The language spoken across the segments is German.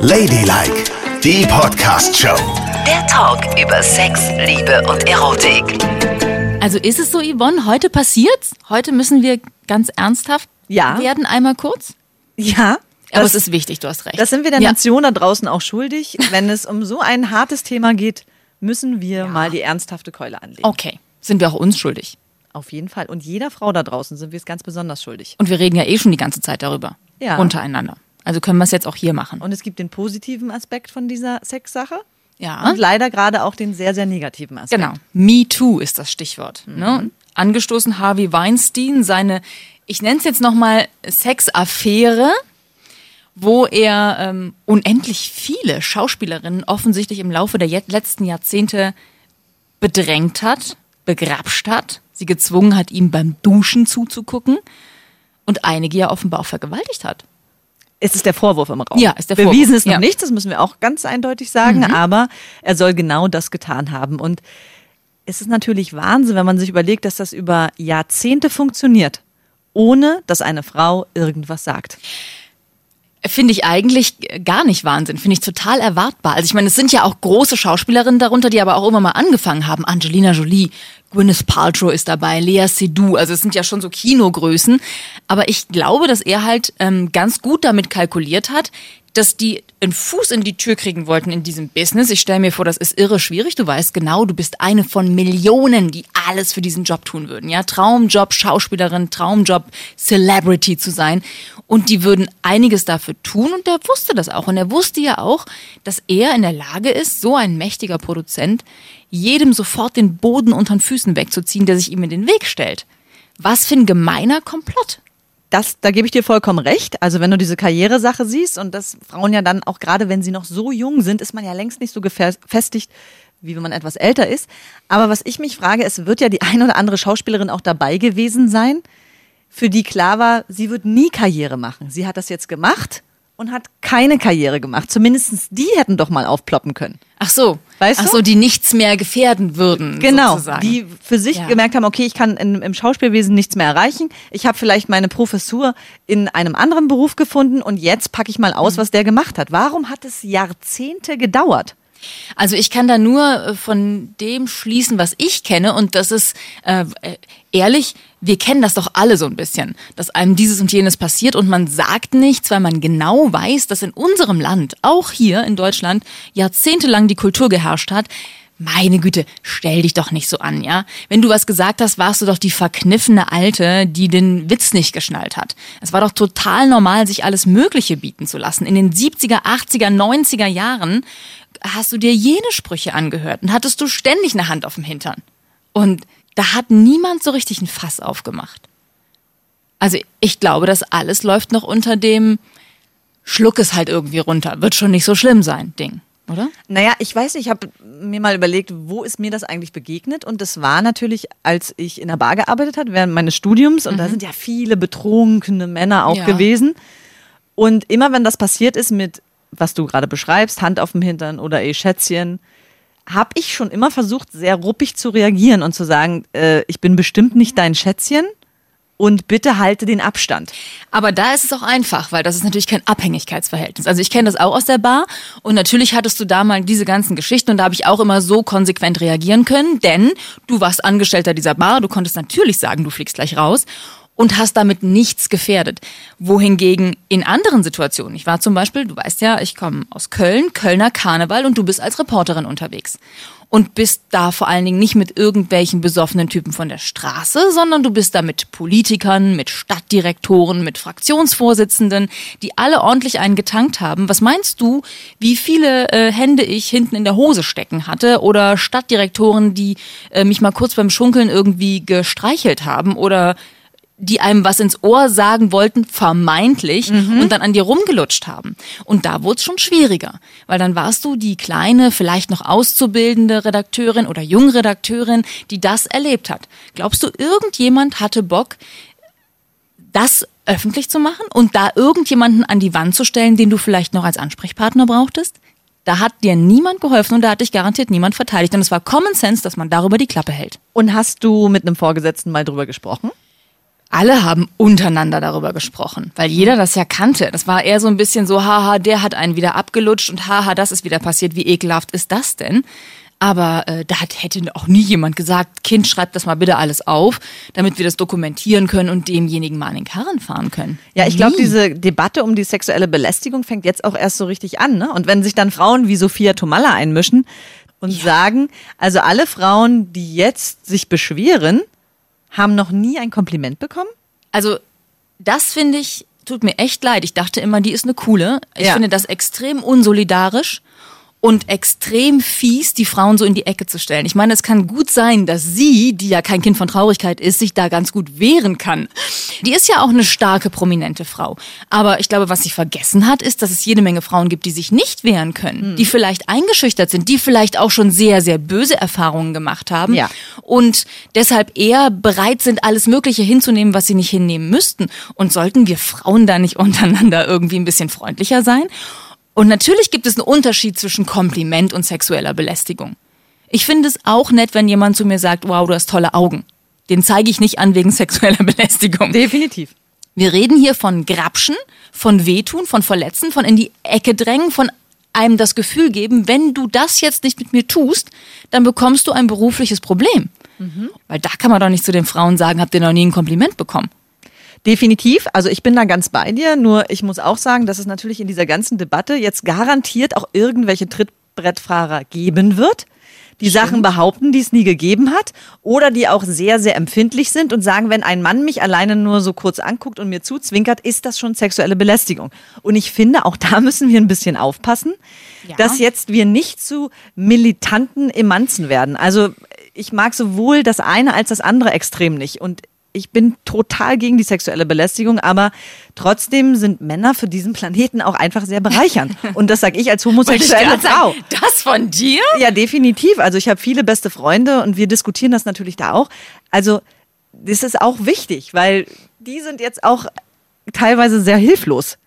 Ladylike, die Podcast-Show. Der Talk über Sex, Liebe und Erotik. Also ist es so, Yvonne, heute passiert's? Heute müssen wir ganz ernsthaft Ja. werden, einmal kurz? Ja. Aber das, es ist wichtig, du hast recht. das sind wir der ja. Nation da draußen auch schuldig. Wenn es um so ein hartes Thema geht, müssen wir mal die ernsthafte Keule anlegen. Okay, sind wir auch uns schuldig. Auf jeden Fall. Und jeder Frau da draußen sind wir es ganz besonders schuldig. Und wir reden ja eh schon die ganze Zeit darüber. Ja. Untereinander. Also können wir es jetzt auch hier machen. Und es gibt den positiven Aspekt von dieser Sexsache ja. und leider gerade auch den sehr, sehr negativen Aspekt. Genau. Me Too ist das Stichwort. Ne? Angestoßen Harvey Weinstein, seine, ich nenne es jetzt nochmal Sexaffäre, wo er ähm, unendlich viele Schauspielerinnen offensichtlich im Laufe der letzten Jahrzehnte bedrängt hat, begrapscht hat, sie gezwungen hat, ihm beim Duschen zuzugucken und einige ja offenbar auch vergewaltigt hat. Es ist der Vorwurf im Raum. Ja, ist der Bewiesen Vorwurf, ist noch ja. Mhm. nichts, das müssen wir auch ganz eindeutig sagen, aber er soll genau das getan haben. Und es ist natürlich Wahnsinn, wenn man sich überlegt, dass das über Jahrzehnte funktioniert, ohne dass eine Frau irgendwas sagt. Finde ich eigentlich gar nicht Wahnsinn. Finde ich total erwartbar. Also ich meine, es sind ja auch große Schauspielerinnen darunter, die aber auch immer mal angefangen haben. Angelina Jolie, Gwyneth Paltrow ist dabei, Lea Seydoux. Also es sind ja schon so Kinogrößen. Aber ich glaube, dass er halt ähm, ganz gut damit kalkuliert hat, dass die einen Fuß in die Tür kriegen wollten in diesem Business. Ich stelle mir vor, das ist irre schwierig. Du weißt genau, du bist eine von Millionen, die alles für diesen Job tun würden. Ja, Traumjob, Schauspielerin, Traumjob, Celebrity zu sein. Und die würden einiges dafür tun und der wusste das auch. Und er wusste ja auch, dass er in der Lage ist, so ein mächtiger Produzent, jedem sofort den Boden unter den Füßen wegzuziehen, der sich ihm in den Weg stellt. Was für ein gemeiner Komplott. Das, da gebe ich dir vollkommen recht. Also wenn du diese Karrieresache siehst und dass Frauen ja dann auch gerade, wenn sie noch so jung sind, ist man ja längst nicht so gefestigt, wie wenn man etwas älter ist. Aber was ich mich frage, es wird ja die eine oder andere Schauspielerin auch dabei gewesen sein, für die klar war, sie wird nie Karriere machen. Sie hat das jetzt gemacht und hat keine Karriere gemacht. Zumindest die hätten doch mal aufploppen können. Ach so, Weißt Ach du? so, die nichts mehr gefährden würden. Genau, sozusagen. die für sich Ja. gemerkt haben, okay, ich kann in, im Schauspielwesen nichts mehr erreichen. Ich habe vielleicht meine Professur in einem anderen Beruf gefunden und jetzt packe ich mal aus, Mhm. was der gemacht hat. Warum hat es Jahrzehnte gedauert? Also ich kann da nur äh, von dem schließen, was ich kenne und das ist äh, äh, ehrlich, wir kennen das doch alle so ein bisschen, dass einem dieses und jenes passiert und man sagt nichts, weil man genau weiß, dass in unserem Land, auch hier in Deutschland, jahrzehntelang die Kultur geherrscht hat. Meine Güte, stell dich doch nicht so an, ja? Wenn du was gesagt hast, warst du doch die verkniffene Alte, die den Witz nicht geschnallt hat. Es war doch total normal, sich alles Mögliche bieten zu lassen. In den 70er, 80er, 90er Jahren hast du dir jene Sprüche angehört und hattest du ständig eine Hand auf dem Hintern. Und da hat niemand so richtig ein Fass aufgemacht. Also ich glaube, das alles läuft noch unter dem Schluck es halt irgendwie runter. Wird schon nicht so schlimm sein, Ding, oder? Naja, ich weiß nicht, ich habe mir mal überlegt, wo ist mir das eigentlich begegnet? Und das war natürlich, als ich in der Bar gearbeitet habe, während meines Studiums. Und da sind ja viele betrunkene Männer auch Ja. gewesen. Und immer wenn das passiert ist mit, was du gerade beschreibst, Hand auf dem Hintern oder ey Schätzchen, habe ich schon immer versucht, sehr ruppig zu reagieren und zu sagen, äh, ich bin bestimmt nicht dein Schätzchen und bitte halte den Abstand. Aber da ist es auch einfach, weil das ist natürlich kein Abhängigkeitsverhältnis. Also ich kenne das auch aus der Bar und natürlich hattest du da mal diese ganzen Geschichten und da habe ich auch immer so konsequent reagieren können, denn du warst Angestellter dieser Bar, du konntest natürlich sagen, du fliegst gleich raus und hast damit nichts gefährdet. Wohingegen in anderen Situationen, ich war zum Beispiel, du weißt ja, ich komme aus Köln, Kölner Karneval und du bist als Reporterin unterwegs. Und bist da vor allen Dingen nicht mit irgendwelchen besoffenen Typen von der Straße, sondern du bist da mit Politikern, mit Stadtdirektoren, mit Fraktionsvorsitzenden, die alle ordentlich einen getankt haben. Was meinst du, wie viele äh, Hände ich hinten in der Hose stecken hatte oder Stadtdirektoren, die äh, mich mal kurz beim Schunkeln irgendwie gestreichelt haben oder die einem was ins Ohr sagen wollten, vermeintlich, und dann an dir rumgelutscht haben. Und da wurde es schon schwieriger, weil dann warst du die kleine, vielleicht noch auszubildende Redakteurin oder Jungredakteurin, die das erlebt hat. Glaubst du, irgendjemand hatte Bock, das öffentlich zu machen und da irgendjemanden an die Wand zu stellen, den du vielleicht noch als Ansprechpartner brauchtest? Da hat dir niemand geholfen und da hat dich garantiert niemand verteidigt. Und es war Common Sense, dass man darüber die Klappe hält. Und hast du mit einem Vorgesetzten mal drüber gesprochen? Alle haben untereinander darüber gesprochen, weil jeder das ja kannte. Das war eher so ein bisschen so, haha, der hat einen wieder abgelutscht und haha, das ist wieder passiert. Wie ekelhaft ist das denn? Aber äh, da hat, hätte auch nie jemand gesagt, Kind, schreib das mal bitte alles auf, damit wir das dokumentieren können und demjenigen mal an den Karren fahren können. Ja, ich glaube, diese Debatte um die sexuelle Belästigung fängt jetzt auch erst so richtig an. Ne? Und wenn sich dann Frauen wie Sophia Tomalla einmischen und sagen, also alle Frauen, die jetzt sich beschweren, haben noch nie ein Kompliment bekommen? Also, das finde ich, tut mir echt leid. Ich dachte immer, die ist eine coole. Ich Ja. finde das extrem unsolidarisch und extrem fies, die Frauen so in die Ecke zu stellen. Ich meine, es kann gut sein, dass sie, die ja kein Kind von Traurigkeit ist, sich da ganz gut wehren kann. Die ist ja auch eine starke, prominente Frau. Aber ich glaube, was sie vergessen hat, ist, dass es jede Menge Frauen gibt, die sich nicht wehren können, die vielleicht eingeschüchtert sind, die vielleicht auch schon sehr, sehr böse Erfahrungen gemacht haben Ja. und deshalb eher bereit sind, alles Mögliche hinzunehmen, was sie nicht hinnehmen müssten. Und sollten wir Frauen da nicht untereinander irgendwie ein bisschen freundlicher sein? Und natürlich gibt es einen Unterschied zwischen Kompliment und sexueller Belästigung. Ich finde es auch nett, wenn jemand zu mir sagt, wow, du hast tolle Augen. Den zeige ich nicht an wegen sexueller Belästigung. Definitiv. Wir reden hier von Grapschen, von Wehtun, von Verletzen, von in die Ecke drängen, von einem das Gefühl geben, wenn du das jetzt nicht mit mir tust, dann bekommst du ein berufliches Problem. Weil da kann man doch nicht zu den Frauen sagen, habt ihr noch nie ein Kompliment bekommen. Definitiv. Also ich bin da ganz bei dir. Nur ich muss auch sagen, dass es natürlich in dieser ganzen Debatte jetzt garantiert auch irgendwelche Trittbrettfahrer geben wird, die Sachen behaupten, die es nie gegeben hat, oder die auch sehr, sehr empfindlich sind und sagen, wenn ein Mann mich alleine nur so kurz anguckt und mir zuzwinkert, ist das schon sexuelle Belästigung. Und ich finde, auch da müssen wir ein bisschen aufpassen, Ja. dass jetzt wir nicht zu militanten Emanzen werden. Also ich mag sowohl das eine als das andere extrem nicht. Und ich bin total gegen die sexuelle Belästigung, aber trotzdem sind Männer für diesen Planeten auch einfach sehr bereichernd. Und das sage ich als homosexuelle Frau. sagen, Das von dir? Ja, definitiv. Also ich habe viele beste Freunde und wir diskutieren das natürlich da auch. Also das ist auch wichtig, weil die sind jetzt auch teilweise sehr hilflos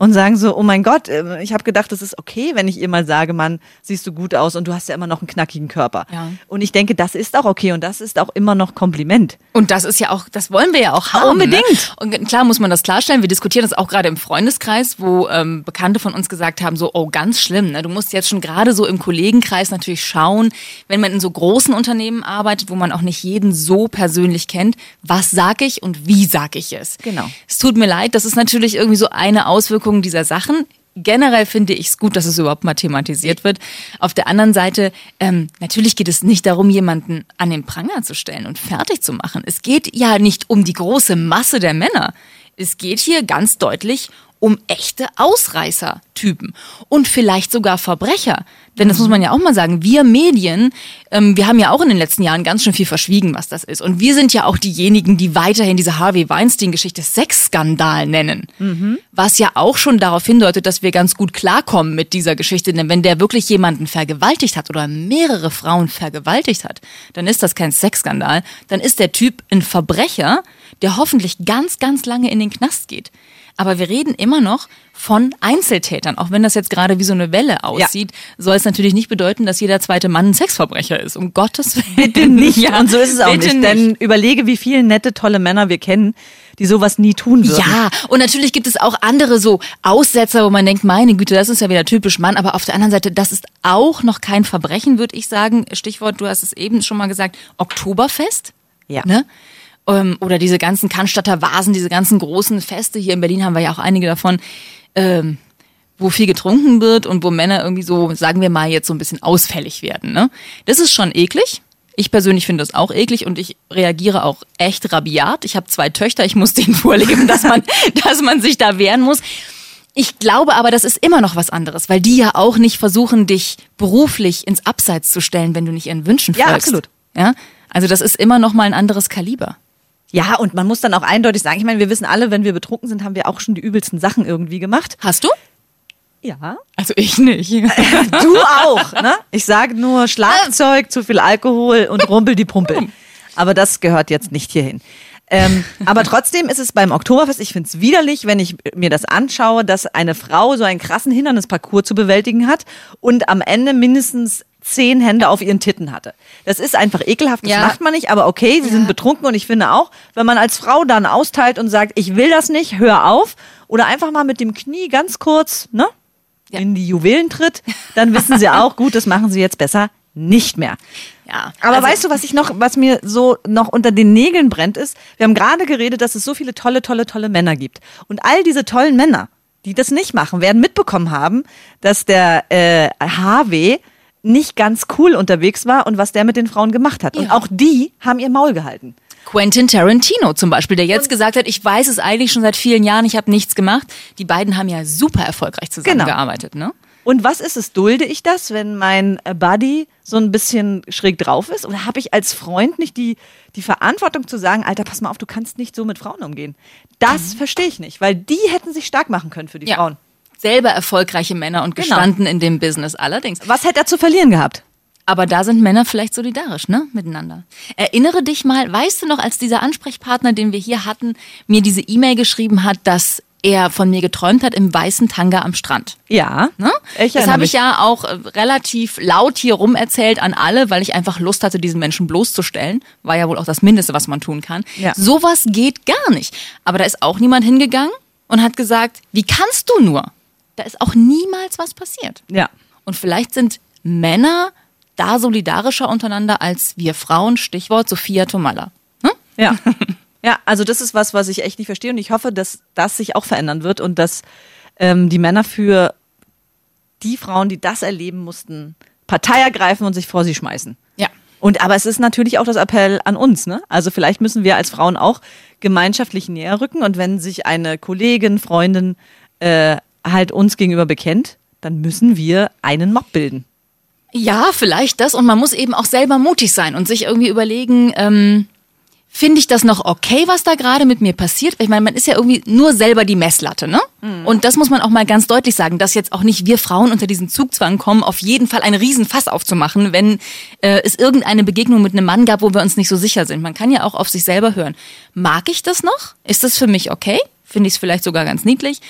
und sagen so, oh mein Gott, äh, ich habe gedacht, das ist okay, wenn ich ihr mal sage, Mann, siehst du gut aus und du hast ja immer noch einen knackigen Körper. Ja. Und ich denke, das ist auch okay und das ist auch immer noch Kompliment. Und das ist ja auch, das wollen wir ja auch haben. Unbedingt. Ne? Und klar muss man das klarstellen. Wir diskutieren das auch gerade im Freundeskreis, wo ähm, Bekannte von uns gesagt haben, so, oh, ganz schlimm. Ne? Du musst jetzt schon gerade so im Kollegenkreis natürlich schauen, wenn man in so großen Unternehmen arbeitet, wo man auch nicht jeden so persönlich kennt, was sag ich und wie sag ich es. Genau. Es tut mir leid, das ist natürlich irgendwie so eine Auswirkung dieser Sachen. Generell finde ich es gut, dass es überhaupt mal thematisiert wird. Auf der anderen Seite, ähm, natürlich geht es nicht darum, jemanden an den Pranger zu stellen und fertig zu machen. Es geht ja nicht um die große Masse der Männer. Es geht hier ganz deutlich um echte Ausreißertypen und vielleicht sogar Verbrecher. Denn das muss man ja auch mal sagen. Wir Medien, ähm, wir haben ja auch in den letzten Jahren ganz schön viel verschwiegen, was das ist. Und wir sind ja auch diejenigen, die weiterhin diese Harvey Weinstein-Geschichte Sexskandal nennen. Was ja auch schon darauf hindeutet, dass wir ganz gut klarkommen mit dieser Geschichte. Denn wenn der wirklich jemanden vergewaltigt hat oder mehrere Frauen vergewaltigt hat, dann ist das kein Sexskandal. Dann ist der Typ ein Verbrecher, der hoffentlich ganz, ganz lange in den Knast geht. Aber wir reden immer noch von Einzeltätern. Auch wenn das jetzt gerade wie so eine Welle aussieht, soll es natürlich nicht bedeuten, dass jeder zweite Mann ein Sexverbrecher ist. Um Gottes Willen. Bitte nicht. Ja, und so ist es auch bitte nicht. Denn überlege, wie viele nette, tolle Männer wir kennen, die sowas nie tun würden. Ja, und natürlich gibt es auch andere so Aussetzer, wo man denkt, meine Güte, das ist ja wieder typisch Mann, aber auf der anderen Seite, das ist auch noch kein Verbrechen, würde ich sagen. Stichwort, du hast es eben schon mal gesagt, Oktoberfest. Ja. Ne? Ähm, Oder diese ganzen Cannstatter Vasen, diese ganzen großen Feste. Hier in Berlin haben wir ja auch einige davon. Ähm, wo viel getrunken wird und wo Männer irgendwie so, sagen wir mal, jetzt so ein bisschen ausfällig werden. Ne? Das ist schon eklig. Ich persönlich finde das auch eklig und ich reagiere auch echt rabiat. Ich habe zwei Töchter, ich muss denen vorleben, dass man, dass man sich da wehren muss. Ich glaube aber, das ist immer noch was anderes, weil die ja auch nicht versuchen, dich beruflich ins Abseits zu stellen, wenn du nicht ihren Wünschen Ja, folgst. absolut. Ja, also das ist immer noch mal ein anderes Kaliber. Ja, und man muss dann auch eindeutig sagen, ich meine, wir wissen alle, wenn wir betrunken sind, haben wir auch schon die übelsten Sachen irgendwie gemacht. Hast du? Ja. Also ich nicht. Du auch, ne? Ich sage nur Schlagzeug, zu viel Alkohol und Rumpel die Pumpel. Aber das gehört jetzt nicht hierhin. Ähm, aber trotzdem ist es beim Oktoberfest, ich finde es widerlich, wenn ich mir das anschaue, dass eine Frau so einen krassen Hindernisparcours zu bewältigen hat und am Ende mindestens zehn Hände auf ihren Titten hatte. Das ist einfach ekelhaft, das Ja. macht man nicht, aber okay, sie sind betrunken und ich finde auch, wenn man als Frau dann austeilt und sagt, ich will das nicht, hör auf, oder einfach mal mit dem Knie ganz kurz, ne, Ja. in die Juwelen tritt, dann wissen sie auch, gut, das machen sie jetzt besser nicht mehr. Ja. Aber also, weißt du, was ich noch, was mir so noch unter den Nägeln brennt, ist, wir haben gerade geredet, dass es so viele tolle, tolle, tolle Männer gibt. Und all diese tollen Männer, die das nicht machen, werden mitbekommen haben, dass der äh, Harvey nicht ganz cool unterwegs war und was der mit den Frauen gemacht hat. Und Ja. auch die haben ihr Maul gehalten. Quentin Tarantino zum Beispiel, der jetzt gesagt hat, ich weiß es eigentlich schon seit vielen Jahren, ich habe nichts gemacht. Die beiden haben ja super erfolgreich zusammengearbeitet, ne? Und was ist es? Dulde ich das, wenn mein äh, Buddy so ein bisschen schräg drauf ist? Oder habe ich als Freund nicht die, die Verantwortung zu sagen, Alter, pass mal auf, du kannst nicht so mit Frauen umgehen? Das verstehe ich nicht, weil die hätten sich stark machen können für die Mhm. Ja. Frauen. Selber erfolgreiche Männer und Genau. gestanden in dem Business allerdings. Was hätte er zu verlieren gehabt? Aber da sind Männer vielleicht solidarisch, ne? Miteinander. Erinnere dich mal, weißt du noch, als dieser Ansprechpartner, den wir hier hatten, mir diese E-Mail geschrieben hat, dass er von mir geträumt hat im weißen Tanga am Strand. Ja. Ne? Ich das habe ich ja auch äh, relativ laut hier rum erzählt an alle, weil ich einfach Lust hatte, diesen Menschen bloßzustellen. War ja wohl auch das Mindeste, was man tun kann. Ja. Sowas geht gar nicht. Aber da ist auch niemand hingegangen und hat gesagt, wie kannst du nur? Da ist auch niemals was passiert. Ja. Und vielleicht sind Männer da solidarischer untereinander als wir Frauen. Stichwort Sophia Tomalla. Hm? Ja. ja, also das ist was, was ich echt nicht verstehe und ich hoffe, dass das sich auch verändern wird und dass ähm, die Männer für die Frauen, die das erleben mussten, Partei ergreifen und sich vor sie schmeißen. Ja. Und aber es ist natürlich auch das Appell an uns, ne? Also vielleicht müssen wir als Frauen auch gemeinschaftlich näher rücken und wenn sich eine Kollegin, Freundin äh, halt uns gegenüber bekennt, dann müssen wir einen Mob bilden. Ja, vielleicht das. Und man muss eben auch selber mutig sein und sich irgendwie überlegen, ähm, finde ich das noch okay, was da gerade mit mir passiert? Ich meine, man ist ja irgendwie nur selber die Messlatte, ne? Und das muss man auch mal ganz deutlich sagen, dass jetzt auch nicht wir Frauen unter diesen Zugzwang kommen, auf jeden Fall einen Riesenfass aufzumachen, wenn äh, es irgendeine Begegnung mit einem Mann gab, wo wir uns nicht so sicher sind. Man kann ja auch auf sich selber hören. Mag ich das noch? Ist das für mich okay? Finde ich es vielleicht sogar ganz niedlich?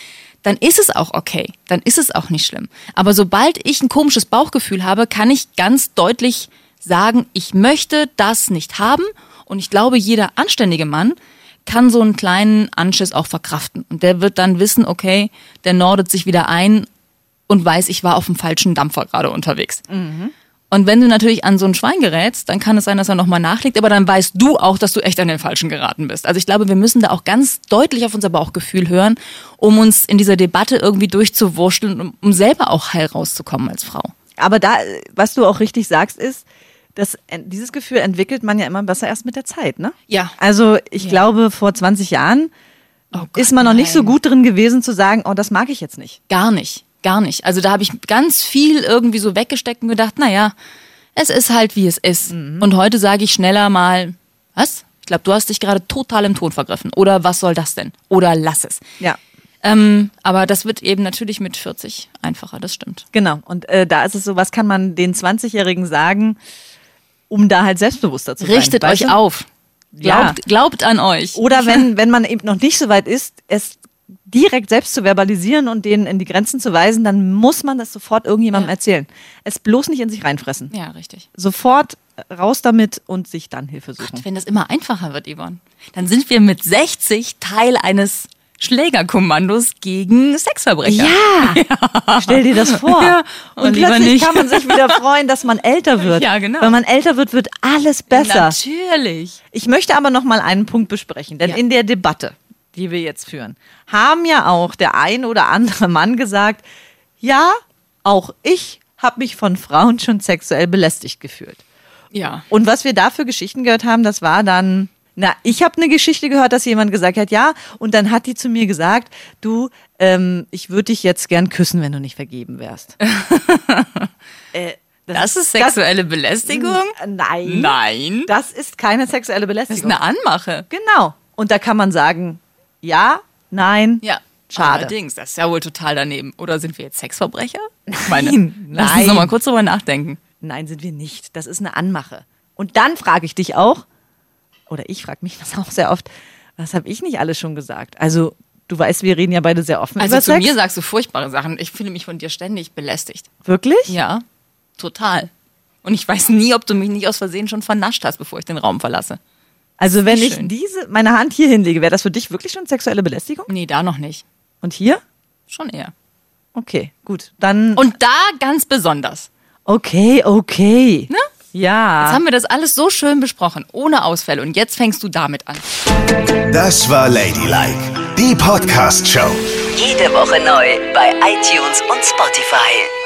Dann ist es auch okay. Dann ist es auch nicht schlimm. Aber sobald ich ein komisches Bauchgefühl habe, kann ich ganz deutlich sagen, ich möchte das nicht haben. Und ich glaube, jeder anständige Mann kann so einen kleinen Anschiss auch verkraften. Und der wird dann wissen, okay, der nordet sich wieder ein und weiß, ich war auf dem falschen Dampfer gerade unterwegs. Und wenn du natürlich an so ein Schwein gerätst, dann kann es sein, dass er nochmal nachlegt, aber dann weißt du auch, dass du echt an den Falschen geraten bist. Also ich glaube, wir müssen da auch ganz deutlich auf unser Bauchgefühl hören, um uns in dieser Debatte irgendwie durchzuwurschteln, um, selber auch heil rauszukommen als Frau. Aber da, was du auch richtig sagst, ist, dass dieses Gefühl entwickelt man ja immer besser erst mit der Zeit, ne? Ja. Also ich glaube, vor 20 Jahren Oh Gott, ist man noch nicht so nein. gut drin gewesen zu sagen, oh, das mag ich jetzt nicht. Gar nicht, gar nicht. Also da habe ich ganz viel irgendwie so weggesteckt und gedacht, naja, es ist halt wie es ist. Und heute sage ich schneller mal, was? Ich glaube, du hast dich gerade total im Ton vergriffen. Oder was soll das denn? Oder lass es. Ja. Ähm, aber das wird eben natürlich mit 40 einfacher, das stimmt. Genau. Und äh, da ist es so, was kann man den 20-Jährigen sagen, um da halt selbstbewusster zu sein? Richtet weißt euch du? auf. Ja. Glaubt, glaubt an euch. Oder wenn, wenn man eben noch nicht so weit ist, es direkt selbst zu verbalisieren und denen in die Grenzen zu weisen, dann muss man das sofort irgendjemandem Ja. erzählen. Es bloß nicht in sich reinfressen. Ja, richtig. Sofort raus damit und sich dann Hilfe suchen. Wenn das immer einfacher wird, Yvonne, dann sind wir mit 60 Teil eines Schlägerkommandos gegen Sexverbrecher. Ja, stell dir das vor. Ja, und und plötzlich nicht. kann man sich wieder freuen, dass man älter wird. Ja, genau. Wenn man älter wird, wird alles besser. Natürlich. Ich möchte aber noch mal einen Punkt besprechen, denn Ja. in der Debatte, die wir jetzt führen, haben ja auch der ein oder andere Mann gesagt, ja, auch ich habe mich von Frauen schon sexuell belästigt gefühlt. Ja. Und was wir da für Geschichten gehört haben, das war dann, na, ich habe eine Geschichte gehört, dass jemand gesagt hat, ja, und dann hat die zu mir gesagt, du, ähm, ich würde dich jetzt gern küssen, wenn du nicht vergeben wärst. äh, Das ist sexuelle Belästigung? das, nein. Nein. Das ist keine sexuelle Das ist Belästigung. eine Anmache. Genau. Und da kann man sagen, ja, nein, Ja. schade. Allerdings, das ist ja wohl total daneben. Oder sind wir jetzt Sexverbrecher? Ich meine, Nein, lass uns nein. noch mal kurz drüber nachdenken. Nein, sind wir nicht. Das ist eine Anmache. Und dann frage ich dich auch, oder ich frage mich das auch sehr oft, was habe ich nicht alles schon gesagt? Also, du weißt, wir reden ja beide sehr offen Also über zu Sex. mir sagst du furchtbare Sachen. Ich fühle mich von dir ständig belästigt. Wirklich? Ja, total. Und ich weiß nie, ob du mich nicht aus Versehen schon vernascht hast, bevor ich den Raum verlasse. Also wenn ich schön. diese, meine Hand hier hinlege, wäre das für dich wirklich schon sexuelle Belästigung? Nee, da noch nicht. Und hier? Schon eher. Okay, gut. Dann. Und da ganz besonders. okay, okay. Ne? Ja. Jetzt haben wir das alles so schön besprochen, ohne Ausfälle. Und jetzt fängst du damit an. Das war Ladylike, die Podcast-Show. Jede Woche neu bei iTunes und Spotify.